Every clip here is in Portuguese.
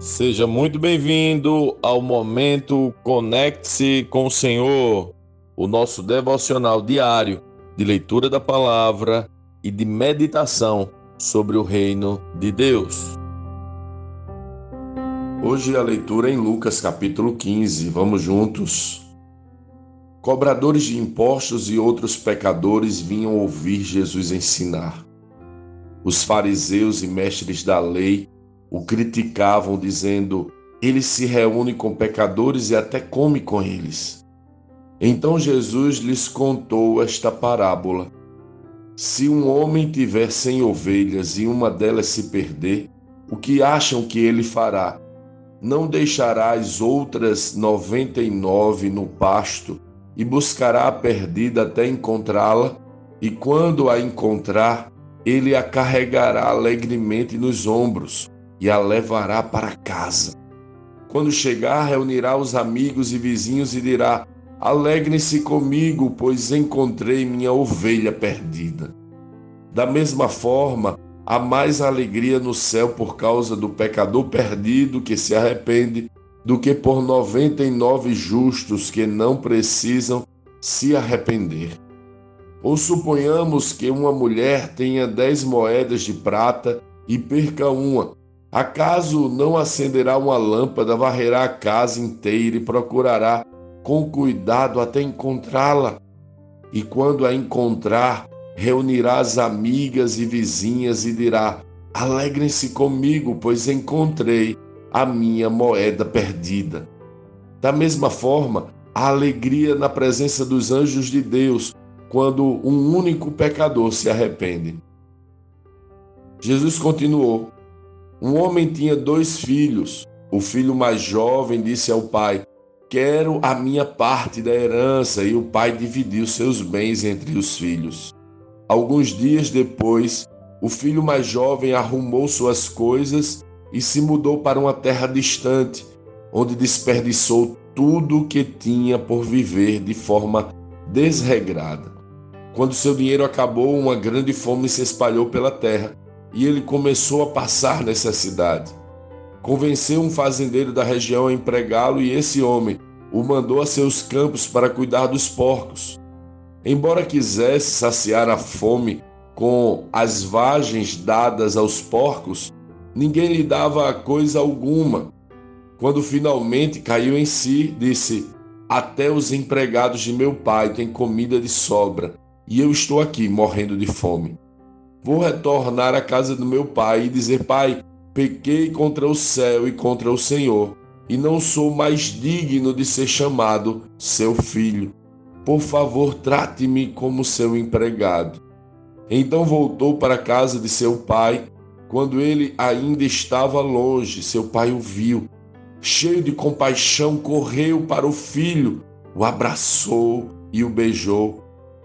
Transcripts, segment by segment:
Seja muito bem-vindo ao momento Conecte-se com o Senhor, o nosso devocional diário de leitura da palavra e de meditação sobre o reino de Deus. Hoje a leitura é em Lucas capítulo 15. Vamos juntos. Cobradores de impostos e outros pecadores vinham ouvir Jesus ensinar. Os fariseus e mestres da lei o criticavam, dizendo: Ele se reúne com pecadores e até come com eles. Então Jesus lhes contou esta parábola: Se um homem tiver cem ovelhas e uma delas se perder, o que acham que ele fará? Não deixará as outras noventa e nove no pasto e buscará a perdida até encontrá-la? E quando a encontrar, ele a carregará alegremente nos ombros e a levará para casa. Quando chegar, reunirá os amigos e vizinhos e dirá: Alegrem-se comigo, pois encontrei minha ovelha perdida. Da mesma forma, há mais alegria no céu por causa do pecador perdido que se arrepende do que por noventa e nove justos que não precisam se arrepender. Ou suponhamos que uma mulher tenha dez moedas de prata e perca uma, Acaso não acenderá uma lâmpada, varrerá a casa inteira e procurará com cuidado até encontrá-la? E quando a encontrar, reunirá as amigas e vizinhas e dirá: Alegrem-se comigo, pois encontrei a minha moeda perdida. Da mesma forma, a alegria na presença dos anjos de Deus quando um único pecador se arrepende. Jesus continuou: um homem tinha dois filhos. O filho mais jovem disse ao pai: Quero a minha parte da herança, e o pai dividiu seus bens entre os filhos. Alguns dias depois, o filho mais jovem arrumou suas coisas e se mudou para uma terra distante, onde desperdiçou tudo o que tinha por viver de forma desregrada. Quando seu dinheiro acabou, uma grande fome se espalhou pela terra e ele começou a passar necessidade. Convenceu um fazendeiro da região a empregá-lo e esse homem o mandou a seus campos para cuidar dos porcos. Embora quisesse saciar a fome com as vagens dadas aos porcos, ninguém lhe dava coisa alguma. Quando finalmente caiu em si, disse: Até os empregados de meu pai têm comida de sobra, e eu estou aqui morrendo de fome. Vou retornar à casa do meu pai e dizer: Pai, pequei contra o céu e contra o Senhor, e não sou mais digno de ser chamado seu filho. Por favor, trate-me como seu empregado. Então voltou para a casa de seu pai. Quando ele ainda estava longe, seu pai o viu. Cheio de compaixão, correu para o filho, o abraçou e o beijou.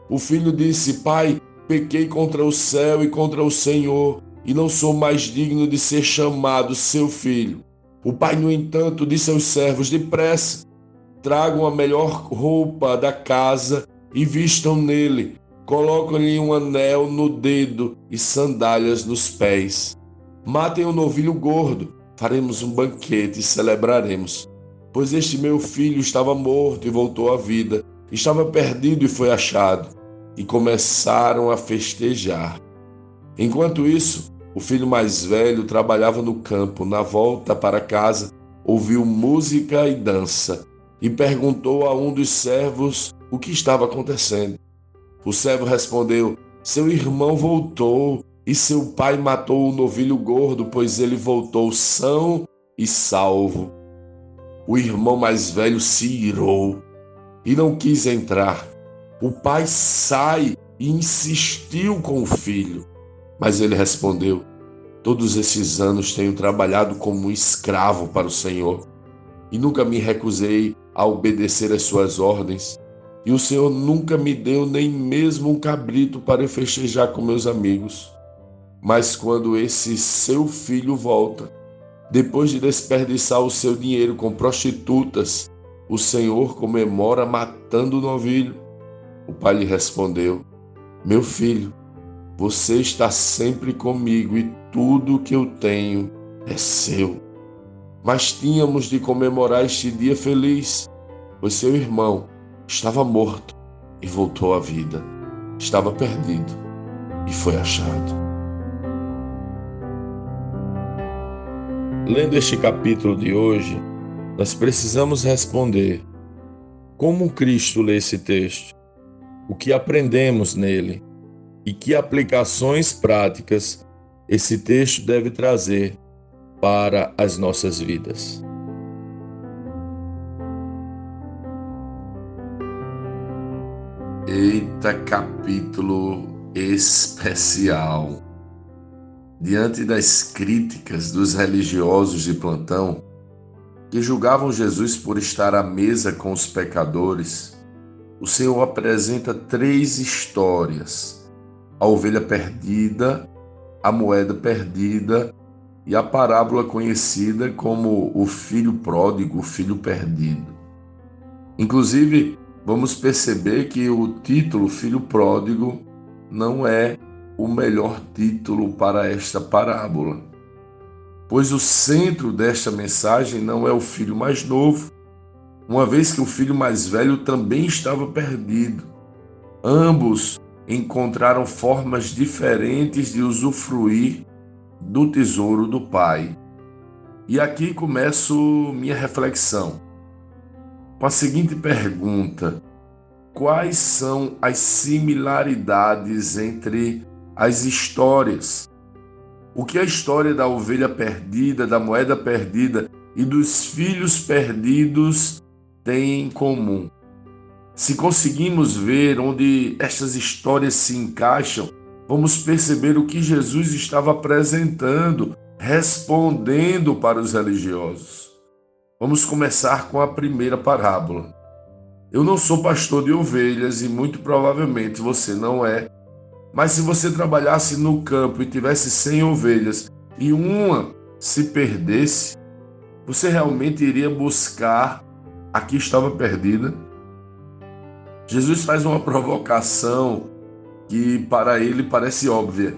O filho disse: Pai, Pequei contra o céu e contra o Senhor, e não sou mais digno de ser chamado seu filho. O pai, no entanto, disse aos servos: Depressa, tragam a melhor roupa da casa e vistam nele. Colocam-lhe um anel no dedo e sandálias nos pés. Matem o um novilho gordo, faremos um banquete e celebraremos. Pois este meu filho estava morto e voltou à vida, estava perdido e foi achado e começaram a festejar. Enquanto isso, o filho mais velho trabalhava no campo. Na volta para casa, ouviu música e dança e perguntou a um dos servos o que estava acontecendo. O servo respondeu: Seu irmão voltou e seu pai matou o novilho gordo, pois ele voltou são e salvo. O irmão mais velho se irou e não quis entrar. O pai sai e insistiu com o filho, mas ele respondeu: Todos esses anos tenho trabalhado como escravo para o Senhor e nunca me recusei a obedecer às suas ordens. E o Senhor nunca me deu nem mesmo um cabrito para festejar com meus amigos. Mas quando esse seu filho volta, depois de desperdiçar o seu dinheiro com prostitutas, o Senhor comemora matando o novilho. O pai lhe respondeu: Meu filho, você está sempre comigo e tudo que eu tenho é seu. mas tínhamos de comemorar este dia feliz, pois seu irmão estava morto e voltou à vida, estava perdido e foi achado. Lendo este capítulo de hoje, nós precisamos responder como Cristo lê esse texto, o que aprendemos nele e que aplicações práticas esse texto deve trazer para as nossas vidas. Eita, capítulo especial! Diante das críticas dos religiosos de plantão, que julgavam Jesus por estar à mesa com os pecadores, o Senhor apresenta três histórias: a ovelha perdida, a moeda perdida e a parábola conhecida como o filho pródigo, o filho perdido. Inclusive, vamos perceber que o título filho pródigo não é o melhor título para esta parábola, pois o centro desta mensagem não é o filho mais novo, uma vez que o filho mais velho também estava perdido. Ambos encontraram formas diferentes de usufruir do tesouro do pai. E aqui começo minha reflexão com a seguinte pergunta: Quais são as similaridades entre as histórias. O que a história da ovelha perdida, da moeda perdida e dos filhos perdidos tem em comum? Se conseguimos ver onde estas histórias se encaixam, vamos perceber o que Jesus estava apresentando, respondendo para os religiosos. Vamos começar com a primeira parábola. Eu não sou pastor de ovelhas e muito provavelmente você não é, mas se você trabalhasse no campo e tivesse 100 ovelhas e uma se perdesse, você realmente iria buscar a que estava perdida? Jesus faz uma provocação que para ele parece óbvia.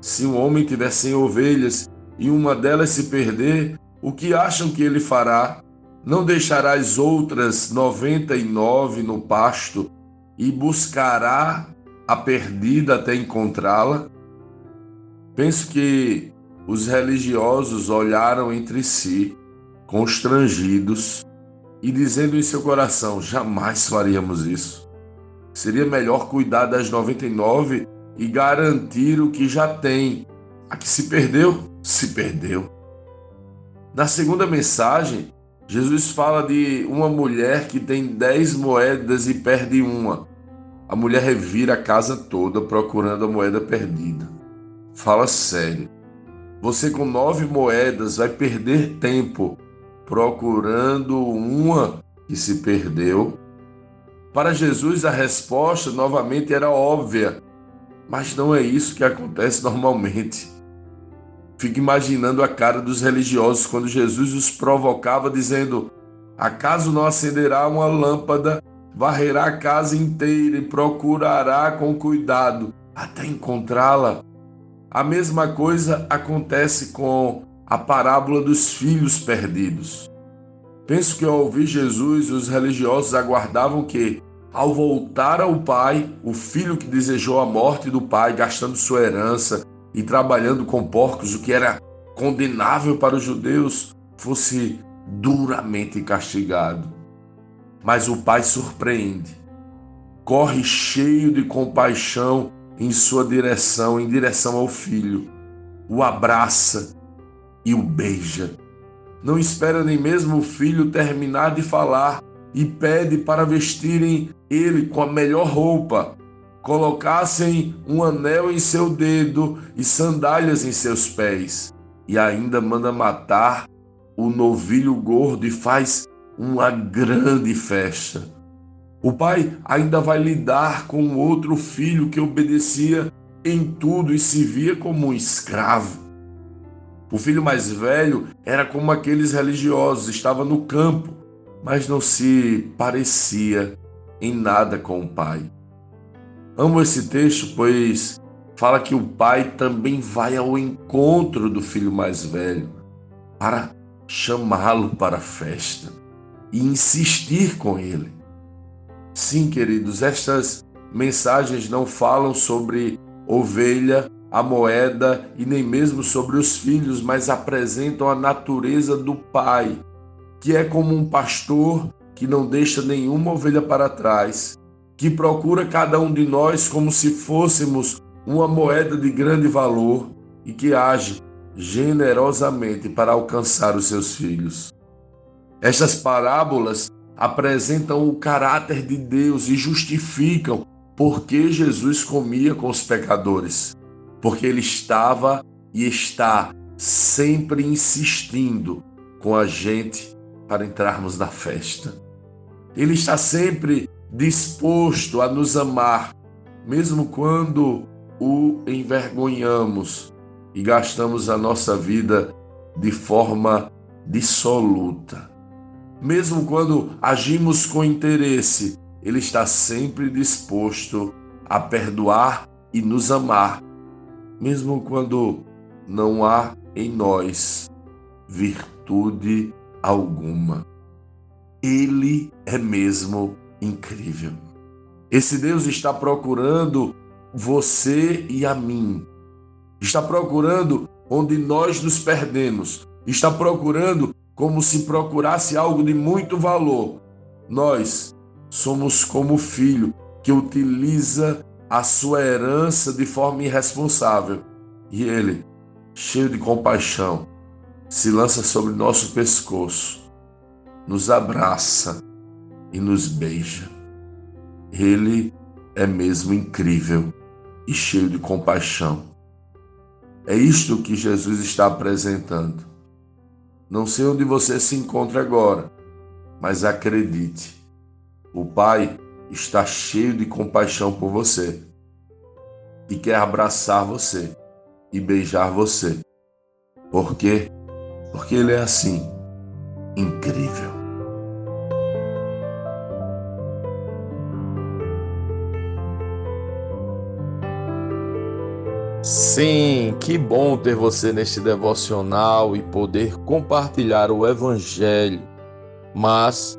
Se um homem tiver 100 ovelhas e uma delas se perder, o que acham que ele fará? Não deixará as outras 99 no pasto e buscará a perdida até encontrá-la? Penso que os religiosos olharam entre si, constrangidos, e dizendo em seu coração: jamais faríamos isso. Seria melhor cuidar das 99 e garantir o que já tem. A que se perdeu, se perdeu. Na segunda mensagem, Jesus fala de uma mulher que tem dez moedas e perde uma. A mulher revira a casa toda procurando a moeda perdida. Fala sério. Você com nove moedas vai perder tempo procurando uma que se perdeu? Para Jesus, a resposta novamente era óbvia, mas não é isso que acontece normalmente. Fico imaginando a cara dos religiosos quando Jesus os provocava, dizendo: Acaso não acenderá uma lâmpada varrerá a casa inteira e procurará com cuidado até encontrá-la. A mesma coisa acontece com a parábola dos filhos perdidos. Penso que ao ouvir Jesus, os religiosos aguardavam que, ao voltar ao pai, o filho que desejou a morte do pai, gastando sua herança e trabalhando com porcos, o que era condenável para os judeus, fosse duramente castigado. Mas o pai surpreende, corre cheio de compaixão em sua direção, em direção ao filho, o abraça e o beija. Não espera nem mesmo o filho terminar de falar e pede para vestirem ele com a melhor roupa, colocassem um anel em seu dedo e sandálias em seus pés, e ainda manda matar o novilho gordo e faz uma grande festa. O pai ainda vai lidar com outro filho que obedecia em tudo e se via como um escravo. O filho mais velho era como aqueles religiosos, estava no campo, mas não se parecia em nada com o pai. Amo esse texto, pois fala que o pai também vai ao encontro do filho mais velho para chamá-lo para a festa e insistir com ele. Sim, queridos, estas mensagens não falam sobre ovelha, a moeda e nem mesmo sobre os filhos, mas apresentam a natureza do Pai, que é como um pastor que não deixa nenhuma ovelha para trás, que procura cada um de nós como se fôssemos uma moeda de grande valor e que age generosamente para alcançar os seus filhos. Estas parábolas apresentam o caráter de Deus e justificam por que Jesus comia com os pecadores. Porque ele estava e está sempre insistindo com a gente para entrarmos na festa. Ele está sempre disposto a nos amar, mesmo quando o envergonhamos e gastamos a nossa vida de forma dissoluta. Mesmo quando agimos com interesse, Ele está sempre disposto a perdoar e nos amar, mesmo quando não há em nós virtude alguma. Ele é mesmo incrível. Esse Deus está procurando você e a mim. Está procurando onde nós nos perdemos. Está procurando como se procurasse algo de muito valor. Nós somos como o filho que utiliza a sua herança de forma irresponsável. E ele, cheio de compaixão, se lança sobre nosso pescoço, nos abraça e nos beija. Ele é mesmo incrível e cheio de compaixão. É isto que Jesus está apresentando. Não sei onde você se encontra agora, mas acredite, o Pai está cheio de compaixão por você e quer abraçar você e beijar você. Por quê? Porque Ele é assim, incrível. Sim, que bom ter você neste devocional e poder compartilhar o Evangelho. Mas,